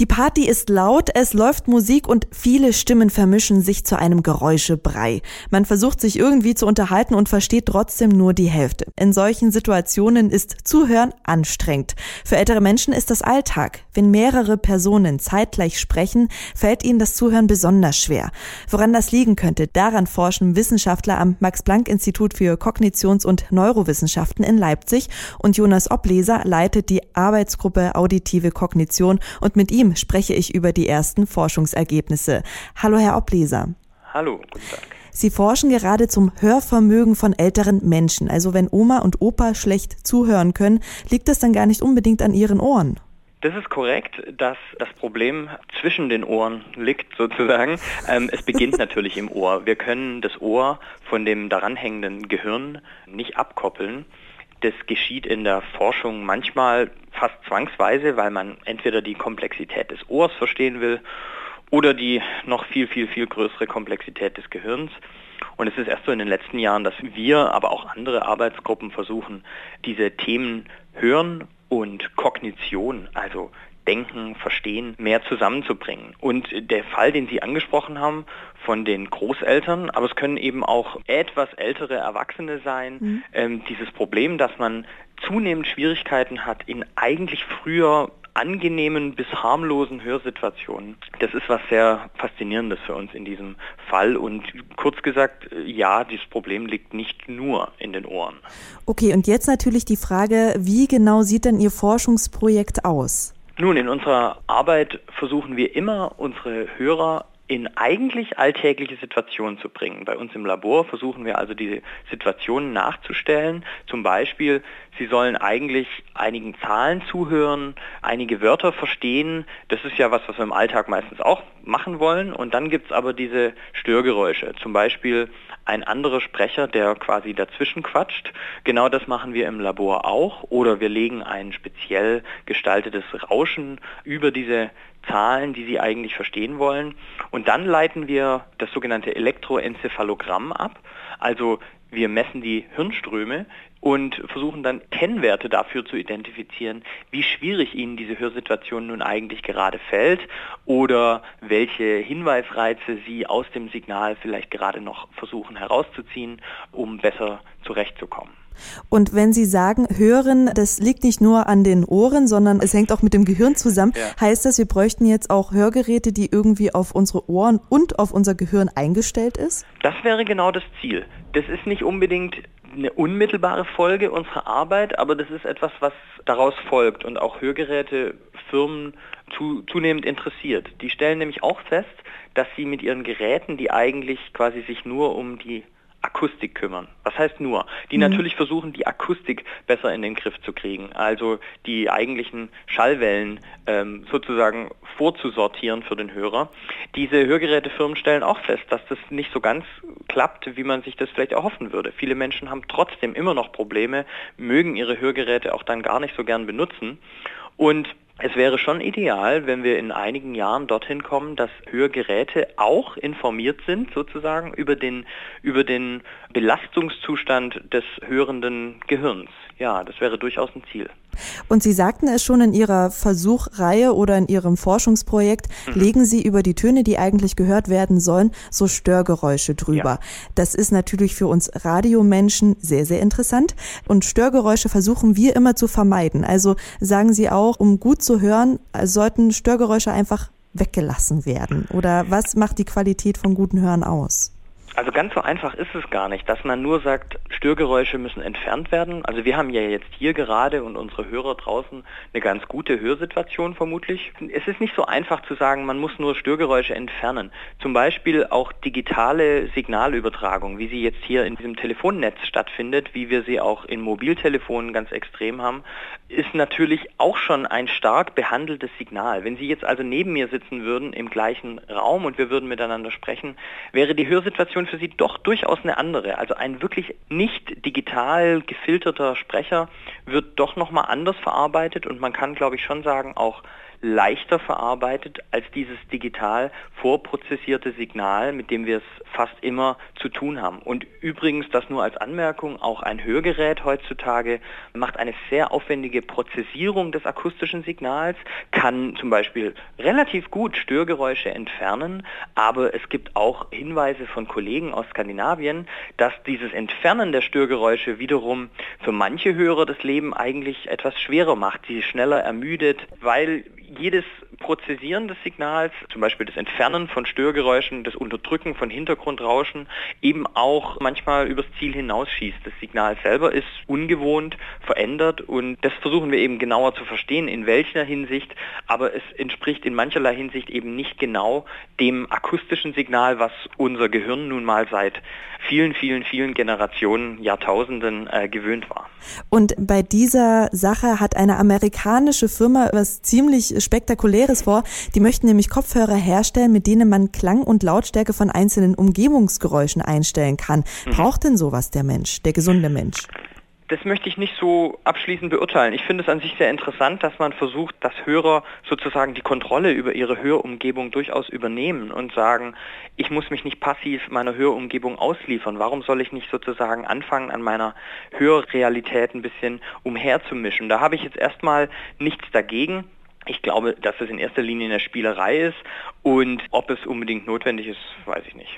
Die Party ist laut, es läuft Musik und viele Stimmen vermischen sich zu einem Geräuschebrei. Man versucht sich irgendwie zu unterhalten und versteht trotzdem nur die Hälfte. In solchen Situationen ist Zuhören anstrengend. Für ältere Menschen ist das Alltag. Wenn mehrere Personen zeitgleich sprechen, fällt ihnen das Zuhören besonders schwer. Woran das liegen könnte, daran forschen Wissenschaftler am Max-Planck-Institut für Kognitions- und Neurowissenschaften in Leipzig und Jonas Obleser leitet die Arbeitsgruppe Auditive Kognition und mit ihm ihm spreche ich über die ersten Forschungsergebnisse. Hallo, Herr Obleser. Hallo, guten Tag. Sie forschen gerade zum Hörvermögen von älteren Menschen. Also wenn Oma und Opa schlecht zuhören können, liegt das dann gar nicht unbedingt an ihren Ohren. Das ist korrekt, dass das Problem zwischen den Ohren liegt sozusagen. Ähm, es beginnt natürlich im Ohr. Wir können das Ohr von dem daran hängenden Gehirn nicht abkoppeln. Das geschieht in der Forschung manchmal fast zwangsweise, weil man entweder die Komplexität des Ohrs verstehen will oder die noch viel, viel, viel größere Komplexität des Gehirns. Und es ist erst so in den letzten Jahren, dass wir, aber auch andere Arbeitsgruppen versuchen, diese Themen Hören und Kognition, also Denken, Verstehen mehr zusammenzubringen. Und der Fall, den Sie angesprochen haben von den Großeltern, aber es können eben auch etwas ältere Erwachsene sein, mhm. ähm, dieses Problem, dass man zunehmend Schwierigkeiten hat, in eigentlich früher angenehmen bis harmlosen Hörsituationen. Das ist was sehr Faszinierendes für uns in diesem Fall. Und kurz gesagt, ja, dieses Problem liegt nicht nur in den Ohren. Okay, und jetzt natürlich die Frage, wie genau sieht denn Ihr Forschungsprojekt aus? Nun, in unserer Arbeit versuchen wir immer, unsere Hörer in eigentlich alltägliche Situationen zu bringen. Bei uns im Labor versuchen wir also diese Situationen nachzustellen. Zum Beispiel, Sie sollen eigentlich einigen Zahlen zuhören, einige Wörter verstehen. Das ist ja was, was wir im Alltag meistens auch machen wollen. Und dann gibt es aber diese Störgeräusche. Zum Beispiel ein anderer Sprecher, der quasi dazwischen quatscht. Genau das machen wir im Labor auch. Oder wir legen ein speziell gestaltetes Rauschen über diese Zahlen, die Sie eigentlich verstehen wollen. Und dann leiten wir das sogenannte Elektroenzephalogramm ab. Also wir messen die Hirnströme und versuchen dann Kennwerte dafür zu identifizieren, wie schwierig Ihnen diese Hörsituation nun eigentlich gerade fällt oder welche Hinweisreize Sie aus dem Signal vielleicht gerade noch versuchen herauszuziehen, um besser zurechtzukommen. Und wenn Sie sagen, hören, das liegt nicht nur an den Ohren, sondern es hängt auch mit dem Gehirn zusammen, ja. heißt das, wir bräuchten jetzt auch Hörgeräte, die irgendwie auf unsere Ohren und auf unser Gehirn eingestellt ist? Das wäre genau das Ziel. Das ist nicht unbedingt eine unmittelbare Folge unserer Arbeit, aber das ist etwas, was daraus folgt und auch Hörgerätefirmen zu, zunehmend interessiert. Die stellen nämlich auch fest, dass sie mit ihren Geräten, die eigentlich quasi sich nur um die Akustik kümmern. Was heißt nur? Die mhm. natürlich versuchen, die Akustik besser in den Griff zu kriegen, also die eigentlichen Schallwellen ähm, sozusagen vorzusortieren für den Hörer. Diese Hörgerätefirmen stellen auch fest, dass das nicht so ganz klappt, wie man sich das vielleicht erhoffen würde. Viele Menschen haben trotzdem immer noch Probleme, mögen ihre Hörgeräte auch dann gar nicht so gern benutzen. Und es wäre schon ideal, wenn wir in einigen Jahren dorthin kommen, dass Hörgeräte auch informiert sind sozusagen über den, über den Belastungszustand des hörenden Gehirns. Ja, das wäre durchaus ein Ziel. Und Sie sagten es schon in Ihrer Versuchreihe oder in Ihrem Forschungsprojekt, mhm. legen Sie über die Töne, die eigentlich gehört werden sollen, so Störgeräusche drüber. Ja. Das ist natürlich für uns Radiomenschen sehr, sehr interessant. Und Störgeräusche versuchen wir immer zu vermeiden. Also sagen Sie auch, um gut zu hören, sollten Störgeräusche einfach weggelassen werden? Oder was macht die Qualität von guten Hören aus? Also ganz so einfach ist es gar nicht, dass man nur sagt, Störgeräusche müssen entfernt werden. Also wir haben ja jetzt hier gerade und unsere Hörer draußen eine ganz gute Hörsituation vermutlich. Es ist nicht so einfach zu sagen, man muss nur Störgeräusche entfernen. Zum Beispiel auch digitale Signalübertragung, wie sie jetzt hier in diesem Telefonnetz stattfindet, wie wir sie auch in Mobiltelefonen ganz extrem haben, ist natürlich auch schon ein stark behandeltes Signal. Wenn Sie jetzt also neben mir sitzen würden im gleichen Raum und wir würden miteinander sprechen, wäre die Hörsituation Situation für Sie doch durchaus eine andere. Also ein wirklich nicht digital gefilterter Sprecher wird doch nochmal anders verarbeitet und man kann, glaube ich, schon sagen, auch leichter verarbeitet als dieses digital vorprozessierte Signal, mit dem wir es fast immer zu tun haben. Und übrigens, das nur als Anmerkung, auch ein Hörgerät heutzutage macht eine sehr aufwendige Prozessierung des akustischen Signals, kann zum Beispiel relativ gut Störgeräusche entfernen, aber es gibt auch Hinweise von Kollegen aus Skandinavien, dass dieses Entfernen der Störgeräusche wiederum für manche Hörer das Leben eigentlich etwas schwerer macht, sie schneller ermüdet, weil jedes Prozessieren des Signals, zum Beispiel das Entfernen von Störgeräuschen, das Unterdrücken von Hintergrundrauschen, eben auch manchmal übers Ziel hinausschießt. Das Signal selber ist ungewohnt, verändert und das versuchen wir eben genauer zu verstehen, in welcher Hinsicht, aber es entspricht in mancherlei Hinsicht eben nicht genau dem akustischen Signal, was unser Gehirn nun mal seit vielen, vielen, vielen Generationen, Jahrtausenden äh, gewöhnt war. Und bei dieser Sache hat eine amerikanische Firma was ziemlich Spektakuläres vor. Die möchten nämlich Kopfhörer herstellen, mit denen man Klang und Lautstärke von einzelnen Umgebungsgeräuschen einstellen kann. Mhm. Braucht denn sowas der Mensch, der gesunde Mensch? Das möchte ich nicht so abschließend beurteilen. Ich finde es an sich sehr interessant, dass man versucht, dass Hörer sozusagen die Kontrolle über ihre Hörumgebung durchaus übernehmen und sagen, ich muss mich nicht passiv meiner Hörumgebung ausliefern. Warum soll ich nicht sozusagen anfangen, an meiner Hörrealität ein bisschen umherzumischen? Da habe ich jetzt erstmal nichts dagegen. Ich glaube, dass es in erster Linie eine Spielerei ist und ob es unbedingt notwendig ist, weiß ich nicht.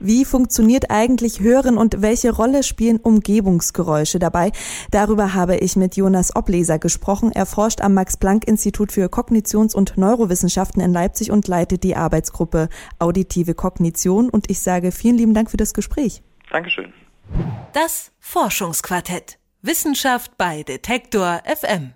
Wie funktioniert eigentlich Hören und welche Rolle spielen Umgebungsgeräusche dabei? Darüber habe ich mit Jonas Obleser gesprochen. Er forscht am Max-Planck-Institut für Kognitions- und Neurowissenschaften in Leipzig und leitet die Arbeitsgruppe Auditive Kognition. Und ich sage vielen lieben Dank für das Gespräch. Dankeschön. Das Forschungsquartett. Wissenschaft bei Detektor FM.